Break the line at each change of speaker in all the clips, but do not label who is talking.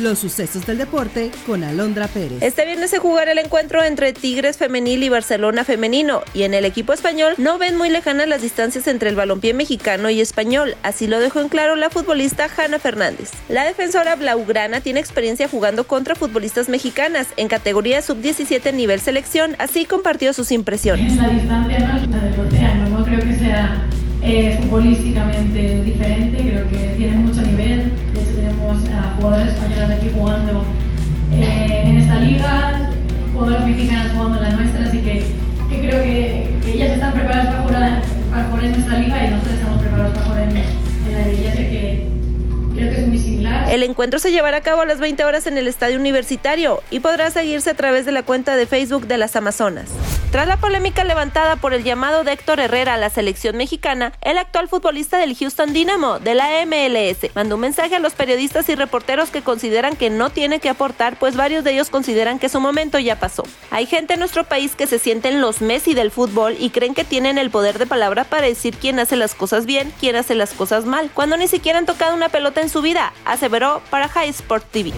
Los sucesos del deporte con Alondra Pérez.
Este viernes se jugará el encuentro entre Tigres Femenil y Barcelona Femenino, y en el equipo español no ven muy lejanas las distancias entre el balompié mexicano y español, así lo dejó en claro la futbolista Hanna Fernández. La defensora blaugrana tiene experiencia jugando contra futbolistas mexicanas en categoría sub-17 nivel selección, así compartió sus impresiones.
La distancia no es la no creo que sea eh, futbolísticamente diferente, creo que tiene aquí jugando eh.
El encuentro se llevará a cabo a las 20 horas en el Estadio Universitario y podrá seguirse a través de la cuenta de Facebook de las Amazonas. Tras la polémica levantada por el llamado de Héctor Herrera a la selección mexicana, el actual futbolista del Houston Dynamo de la MLS mandó un mensaje a los periodistas y reporteros que consideran que no tiene que aportar, pues varios de ellos consideran que su momento ya pasó. Hay gente en nuestro país que se sienten los Messi del fútbol y creen que tienen el poder de palabra para decir quién hace las cosas bien, quién hace las cosas mal, cuando ni siquiera han tocado una pelota en su vida, aseveró para High Sport TV.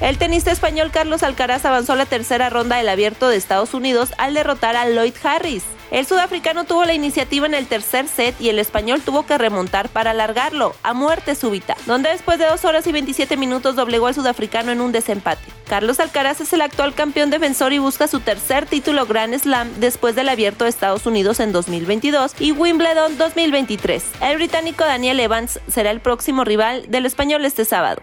El tenista español Carlos Alcaraz avanzó a la tercera ronda del abierto de Estados Unidos al derrotar a Lloyd Harris. El sudafricano tuvo la iniciativa en el tercer set y el español tuvo que remontar para alargarlo a muerte súbita, donde después de 2 horas y 27 minutos doblegó al sudafricano en un desempate. Carlos Alcaraz es el actual campeón defensor y busca su tercer título Grand Slam después del abierto de Estados Unidos en 2022 y Wimbledon 2023. El británico Daniel Evans será el próximo rival del español este sábado.